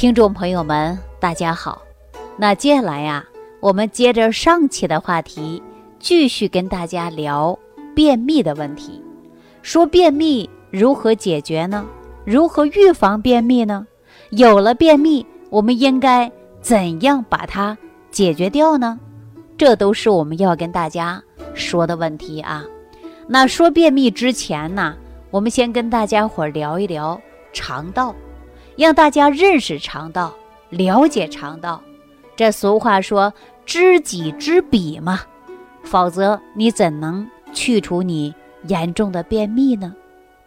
听众朋友们，大家好。那接下来呀，我们接着上期的话题，继续跟大家聊便秘的问题。说便秘如何解决呢？如何预防便秘呢？有了便秘，我们应该怎样把它解决掉呢？这都是我们要跟大家说的问题啊。那说便秘之前呢，我们先跟大家伙聊一聊肠道。让大家认识肠道，了解肠道。这俗话说“知己知彼”嘛，否则你怎能去除你严重的便秘呢？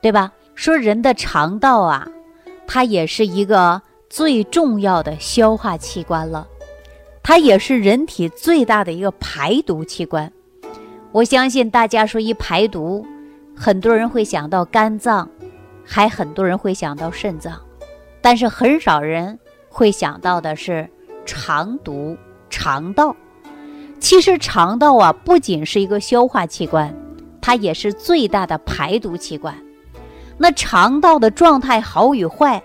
对吧？说人的肠道啊，它也是一个最重要的消化器官了，它也是人体最大的一个排毒器官。我相信大家说一排毒，很多人会想到肝脏，还很多人会想到肾脏。但是很少人会想到的是肠毒肠道。其实肠道啊，不仅是一个消化器官，它也是最大的排毒器官。那肠道的状态好与坏，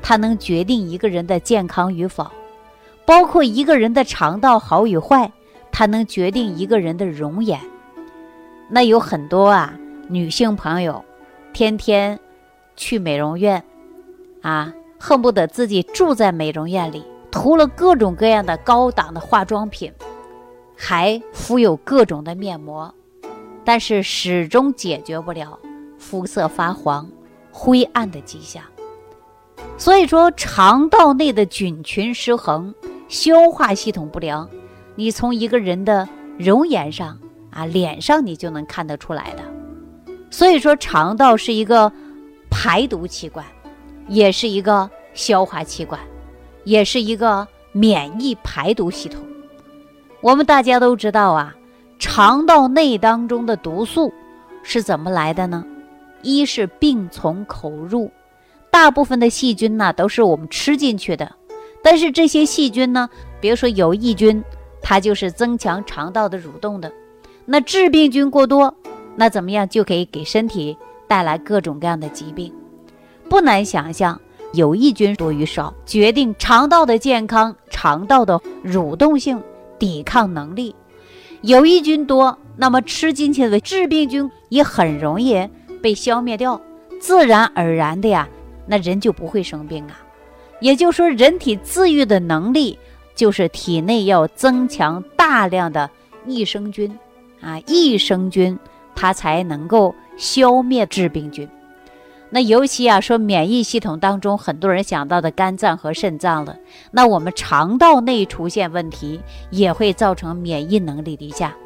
它能决定一个人的健康与否。包括一个人的肠道好与坏，它能决定一个人的容颜。那有很多啊，女性朋友天天去美容院啊。恨不得自己住在美容院里，涂了各种各样的高档的化妆品，还敷有各种的面膜，但是始终解决不了肤色发黄、灰暗的迹象。所以说，肠道内的菌群失衡、消化系统不良，你从一个人的容颜上啊、脸上你就能看得出来的。所以说，肠道是一个排毒器官。也是一个消化器官，也是一个免疫排毒系统。我们大家都知道啊，肠道内当中的毒素是怎么来的呢？一是病从口入，大部分的细菌呢都是我们吃进去的。但是这些细菌呢，比如说有益菌，它就是增强肠道的蠕动的。那致病菌过多，那怎么样就可以给身体带来各种各样的疾病。不难想象，有益菌多与少决定肠道的健康、肠道的蠕动性、抵抗能力。有益菌多，那么吃进去的致病菌也很容易被消灭掉，自然而然的呀，那人就不会生病啊。也就是说，人体自愈的能力就是体内要增强大量的益生菌啊，益生菌它才能够消灭致病菌。那尤其啊，说免疫系统当中，很多人想到的肝脏和肾脏了。那我们肠道内出现问题，也会造成免疫能力低下。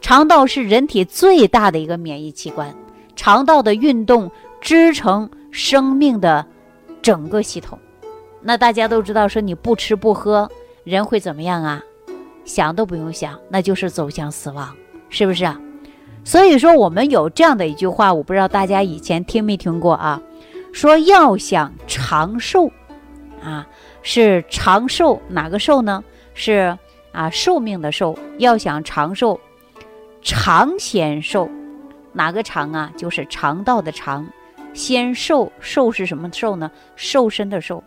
肠道是人体最大的一个免疫器官，肠道的运动支撑生命的整个系统。那大家都知道，说你不吃不喝，人会怎么样啊？想都不用想，那就是走向死亡，是不是啊？所以说，我们有这样的一句话，我不知道大家以前听没听过啊？说要想长寿，啊，是长寿哪个寿呢？是啊，寿命的寿。要想长寿，肠先寿，哪个肠啊？就是肠道的肠，先寿。寿是什么寿呢？瘦身的寿。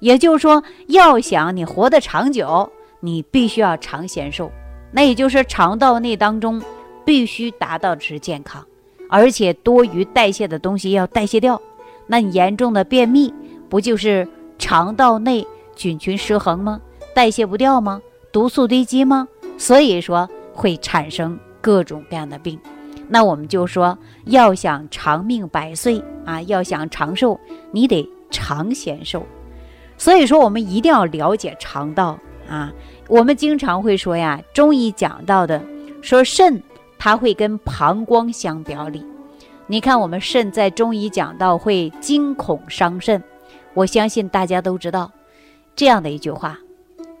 也就是说，要想你活得长久，你必须要肠先寿。那也就是肠道内当中。必须达到的是健康，而且多余代谢的东西要代谢掉。那你严重的便秘，不就是肠道内菌群失衡吗？代谢不掉吗？毒素堆积吗？所以说会产生各种各样的病。那我们就说，要想长命百岁啊，要想长寿，你得肠先寿。所以说，我们一定要了解肠道啊。我们经常会说呀，中医讲到的说肾。它会跟膀胱相表里，你看我们肾在中医讲到会惊恐伤肾，我相信大家都知道这样的一句话，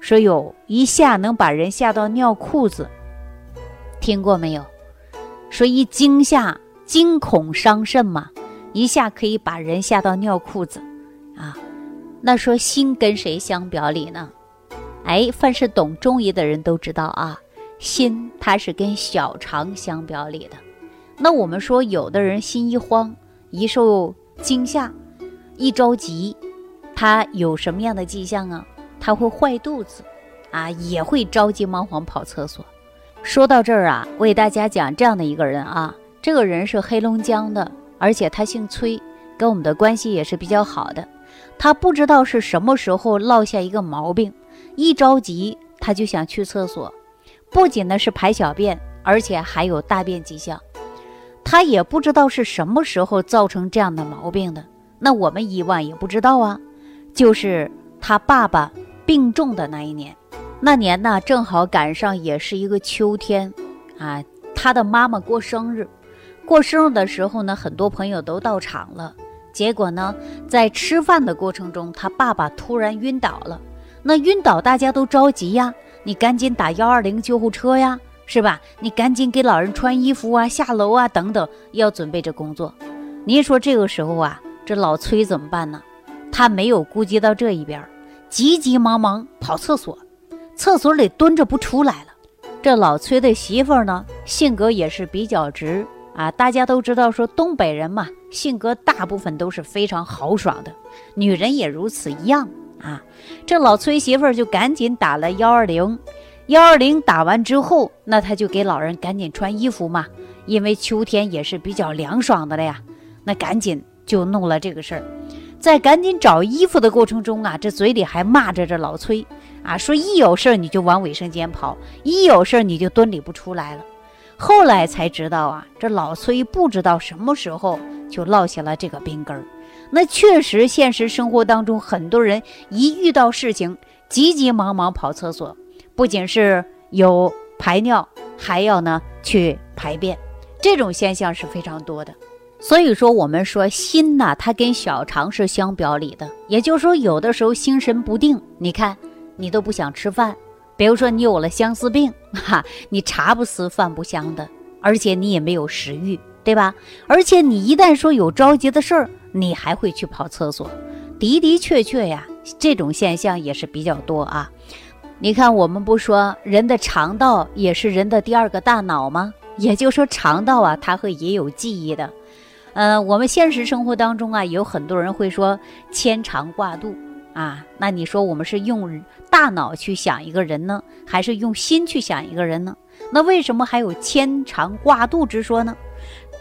说有一下能把人吓到尿裤子，听过没有？说一惊吓惊恐伤肾嘛，一下可以把人吓到尿裤子啊。那说心跟谁相表里呢？哎，凡是懂中医的人都知道啊。心它是跟小肠相表里的，那我们说有的人心一慌，一受惊吓，一着急，他有什么样的迹象啊？他会坏肚子，啊，也会着急忙慌跑厕所。说到这儿啊，我给大家讲这样的一个人啊，这个人是黑龙江的，而且他姓崔，跟我们的关系也是比较好的。他不知道是什么时候落下一个毛病，一着急他就想去厕所，不仅呢是排小便，而且还有大便迹象。他也不知道是什么时候造成这样的毛病的，那我们以往也不知道啊。就是他爸爸病重的那一年，那年呢正好赶上也是一个秋天，啊，他的妈妈过生日，过生日的时候呢，很多朋友都到场了。结果呢，在吃饭的过程中，他爸爸突然晕倒了。那晕倒，大家都着急呀，你赶紧打幺二零救护车呀。是吧？你赶紧给老人穿衣服啊，下楼啊，等等，要准备这工作。您说这个时候啊，这老崔怎么办呢？他没有顾及到这一边，急急忙忙跑厕所，厕所里蹲着不出来了。这老崔的媳妇呢，性格也是比较直啊。大家都知道，说东北人嘛，性格大部分都是非常豪爽的，女人也如此一样啊。这老崔媳妇儿就赶紧打了幺二零。幺二零打完之后，那他就给老人赶紧穿衣服嘛，因为秋天也是比较凉爽的了呀。那赶紧就弄了这个事儿，在赶紧找衣服的过程中啊，这嘴里还骂着这老崔啊，说一有事儿你就往卫生间跑，一有事儿你就蹲里不出来了。后来才知道啊，这老崔不知道什么时候就落下了这个病根儿。那确实，现实生活当中很多人一遇到事情，急急忙忙跑厕所。不仅是有排尿，还要呢去排便，这种现象是非常多的。所以说，我们说心呐，它跟小肠是相表里的。也就是说，有的时候心神不定，你看你都不想吃饭。比如说你有了相思病，哈，你茶不思饭不香的，而且你也没有食欲，对吧？而且你一旦说有着急的事儿，你还会去跑厕所。的的确确呀，这种现象也是比较多啊。你看，我们不说人的肠道也是人的第二个大脑吗？也就是说，肠道啊，它会也有记忆的。嗯，我们现实生活当中啊，有很多人会说牵肠挂肚啊。那你说我们是用大脑去想一个人呢，还是用心去想一个人呢？那为什么还有牵肠挂肚之说呢？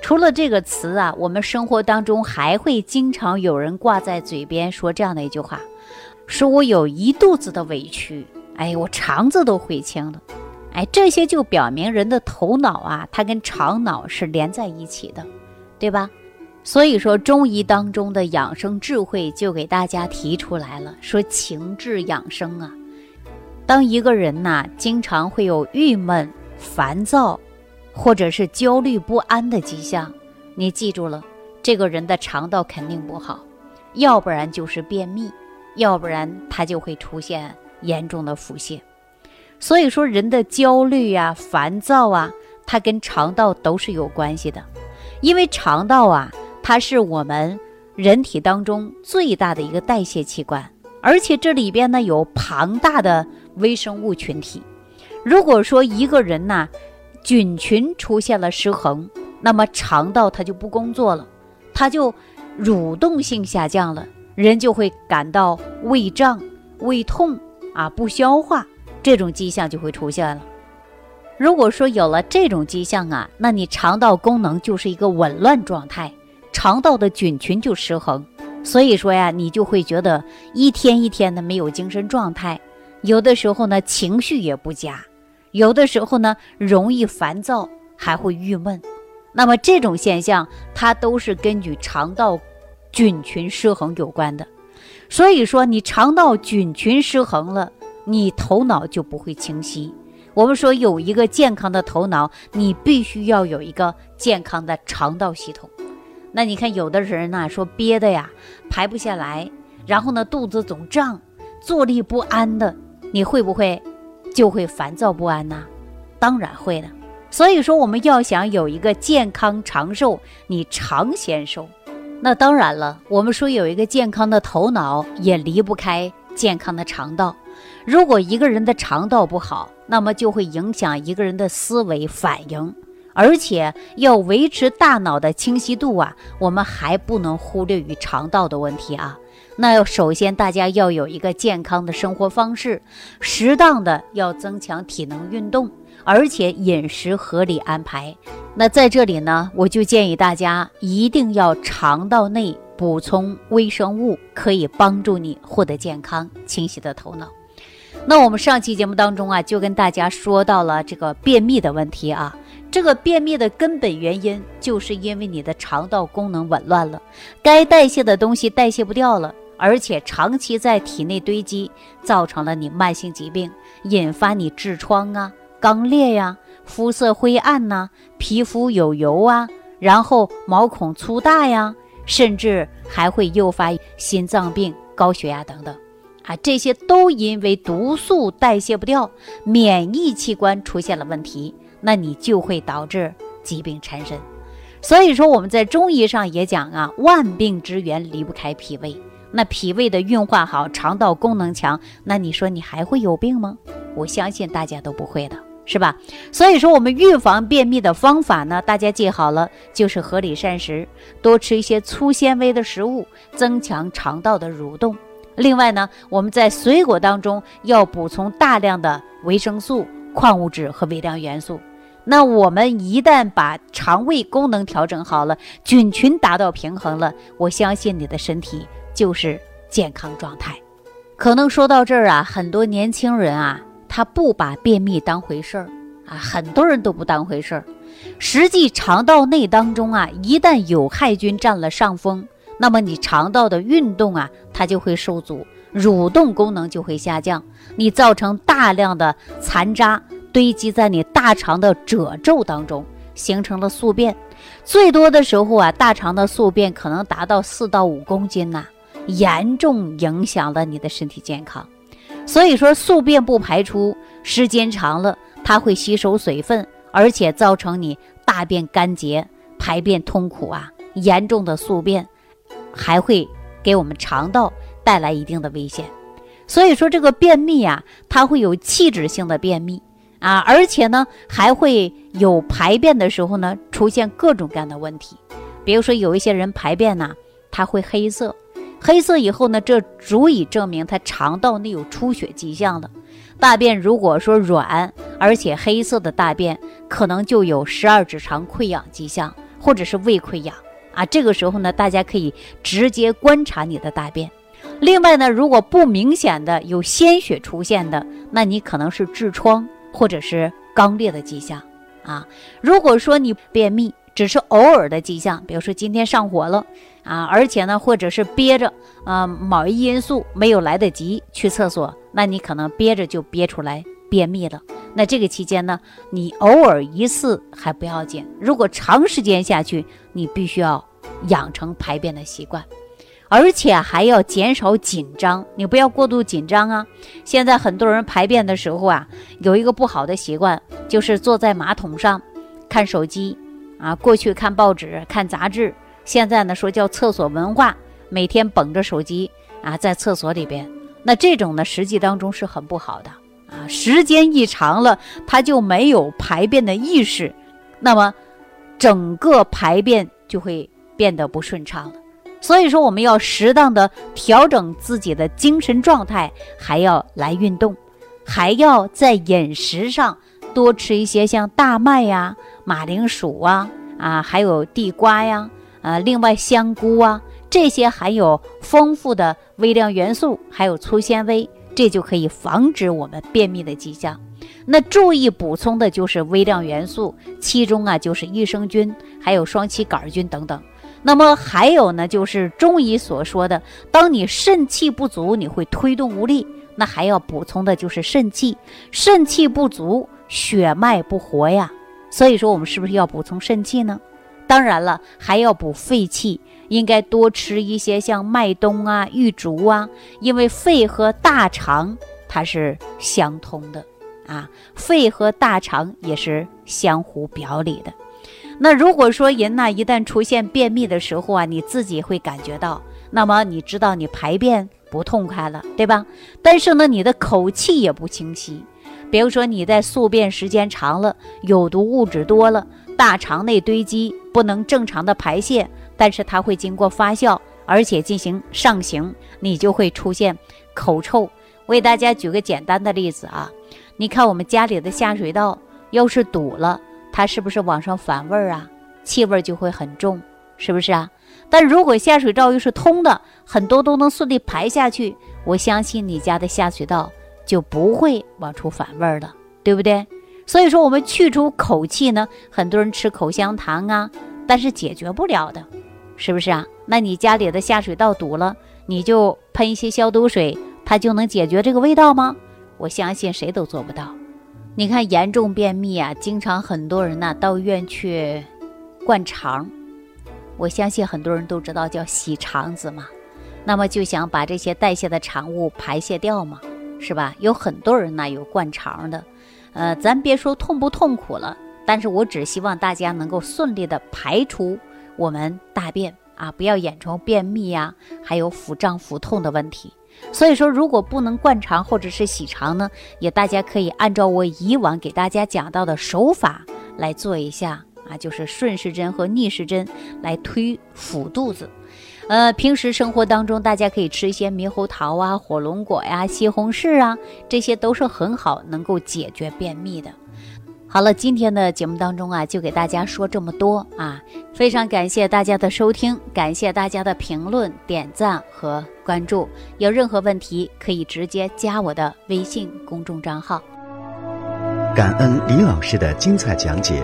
除了这个词啊，我们生活当中还会经常有人挂在嘴边说这样的一句话：说我有一肚子的委屈。哎，我肠子都悔青了，哎，这些就表明人的头脑啊，它跟肠脑是连在一起的，对吧？所以说中医当中的养生智慧就给大家提出来了，说情志养生啊。当一个人呐，经常会有郁闷、烦躁，或者是焦虑不安的迹象，你记住了，这个人的肠道肯定不好，要不然就是便秘，要不然他就会出现。严重的腹泻，所以说人的焦虑呀、烦躁啊，它跟肠道都是有关系的。因为肠道啊，它是我们人体当中最大的一个代谢器官，而且这里边呢有庞大的微生物群体。如果说一个人呢，菌群出现了失衡，那么肠道它就不工作了，它就蠕动性下降了，人就会感到胃胀、胃痛。啊，不消化这种迹象就会出现了。如果说有了这种迹象啊，那你肠道功能就是一个紊乱状态，肠道的菌群就失衡。所以说呀，你就会觉得一天一天的没有精神状态，有的时候呢情绪也不佳，有的时候呢容易烦躁，还会郁闷。那么这种现象，它都是根据肠道菌群失衡有关的。所以说，你肠道菌群失衡了，你头脑就不会清晰。我们说有一个健康的头脑，你必须要有一个健康的肠道系统。那你看，有的人呢说憋的呀排不下来，然后呢肚子总胀，坐立不安的，你会不会就会烦躁不安呐？当然会的。所以说，我们要想有一个健康长寿，你常先收。那当然了，我们说有一个健康的头脑，也离不开健康的肠道。如果一个人的肠道不好，那么就会影响一个人的思维反应，而且要维持大脑的清晰度啊，我们还不能忽略于肠道的问题啊。那要首先大家要有一个健康的生活方式，适当的要增强体能运动，而且饮食合理安排。那在这里呢，我就建议大家一定要肠道内补充微生物，可以帮助你获得健康、清晰的头脑。那我们上期节目当中啊，就跟大家说到了这个便秘的问题啊。这个便秘的根本原因，就是因为你的肠道功能紊乱了，该代谢的东西代谢不掉了，而且长期在体内堆积，造成了你慢性疾病，引发你痔疮啊、肛裂呀、肤色灰暗呐、皮肤有油啊，然后毛孔粗大呀，甚至还会诱发心脏病、高血压等等。啊，这些都因为毒素代谢不掉，免疫器官出现了问题。那你就会导致疾病缠身，所以说我们在中医上也讲啊，万病之源离不开脾胃。那脾胃的运化好，肠道功能强，那你说你还会有病吗？我相信大家都不会的，是吧？所以说我们预防便秘的方法呢，大家记好了，就是合理膳食，多吃一些粗纤维的食物，增强肠道的蠕动。另外呢，我们在水果当中要补充大量的维生素、矿物质和微量元素。那我们一旦把肠胃功能调整好了，菌群达到平衡了，我相信你的身体就是健康状态。可能说到这儿啊，很多年轻人啊，他不把便秘当回事儿啊，很多人都不当回事儿。实际肠道内当中啊，一旦有害菌占了上风，那么你肠道的运动啊，它就会受阻，蠕动功能就会下降，你造成大量的残渣。堆积在你大肠的褶皱当中，形成了宿便。最多的时候啊，大肠的宿便可能达到四到五公斤呐，严重影响了你的身体健康。所以说，宿便不排出，时间长了，它会吸收水分，而且造成你大便干结、排便痛苦啊。严重的宿便还会给我们肠道带来一定的危险。所以说，这个便秘啊，它会有器质性的便秘。啊，而且呢，还会有排便的时候呢，出现各种各样的问题。比如说，有一些人排便呢，他会黑色，黑色以后呢，这足以证明他肠道内有出血迹象了。大便如果说软，而且黑色的大便，可能就有十二指肠溃疡迹象，或者是胃溃疡啊。这个时候呢，大家可以直接观察你的大便。另外呢，如果不明显的有鲜血出现的，那你可能是痔疮。或者是肛裂的迹象啊，如果说你便秘只是偶尔的迹象，比如说今天上火了啊，而且呢，或者是憋着啊，某一因素没有来得及去厕所，那你可能憋着就憋出来便秘了。那这个期间呢，你偶尔一次还不要紧，如果长时间下去，你必须要养成排便的习惯。而且还要减少紧张，你不要过度紧张啊！现在很多人排便的时候啊，有一个不好的习惯，就是坐在马桶上看手机啊。过去看报纸、看杂志，现在呢说叫厕所文化，每天捧着手机啊在厕所里边。那这种呢，实际当中是很不好的啊。时间一长了，他就没有排便的意识，那么整个排便就会变得不顺畅了。所以说，我们要适当的调整自己的精神状态，还要来运动，还要在饮食上多吃一些像大麦呀、马铃薯啊、啊还有地瓜呀、啊另外香菇啊这些含有丰富的微量元素，还有粗纤维，这就可以防止我们便秘的迹象。那注意补充的就是微量元素，其中啊就是益生菌，还有双歧杆菌等等。那么还有呢，就是中医所说的，当你肾气不足，你会推动无力，那还要补充的就是肾气。肾气不足，血脉不活呀。所以说，我们是不是要补充肾气呢？当然了，还要补肺气，应该多吃一些像麦冬啊、玉竹啊，因为肺和大肠它是相通的啊，肺和大肠也是相互表里的。那如果说人呢，一旦出现便秘的时候啊，你自己会感觉到，那么你知道你排便不痛快了，对吧？但是呢，你的口气也不清晰。比如说你在宿便时间长了，有毒物质多了，大肠内堆积，不能正常的排泄，但是它会经过发酵，而且进行上行，你就会出现口臭。我给大家举个简单的例子啊，你看我们家里的下水道要是堵了，它是不是往上反味儿啊？气味就会很重，是不是啊？但如果下水道又是通的，很多都能顺利排下去，我相信你家的下水道就不会往出反味儿了，对不对？所以说，我们去除口气呢，很多人吃口香糖啊，但是解决不了的，是不是啊？那你家里的下水道堵了，你就喷一些消毒水。它就能解决这个味道吗？我相信谁都做不到。你看，严重便秘啊，经常很多人呢到医院去灌肠。我相信很多人都知道叫洗肠子嘛，那么就想把这些代谢的产物排泄掉嘛，是吧？有很多人呢有灌肠的，呃，咱别说痛不痛苦了，但是我只希望大家能够顺利的排出我们大便啊，不要眼中便秘呀，还有腹胀腹痛的问题。所以说，如果不能灌肠或者是洗肠呢，也大家可以按照我以往给大家讲到的手法来做一下啊，就是顺时针和逆时针来推腹肚子。呃，平时生活当中，大家可以吃一些猕猴桃啊、火龙果呀、西红柿啊，这些都是很好能够解决便秘的。好了，今天的节目当中啊，就给大家说这么多啊，非常感谢大家的收听，感谢大家的评论、点赞和关注。有任何问题可以直接加我的微信公众账号。感恩李老师的精彩讲解。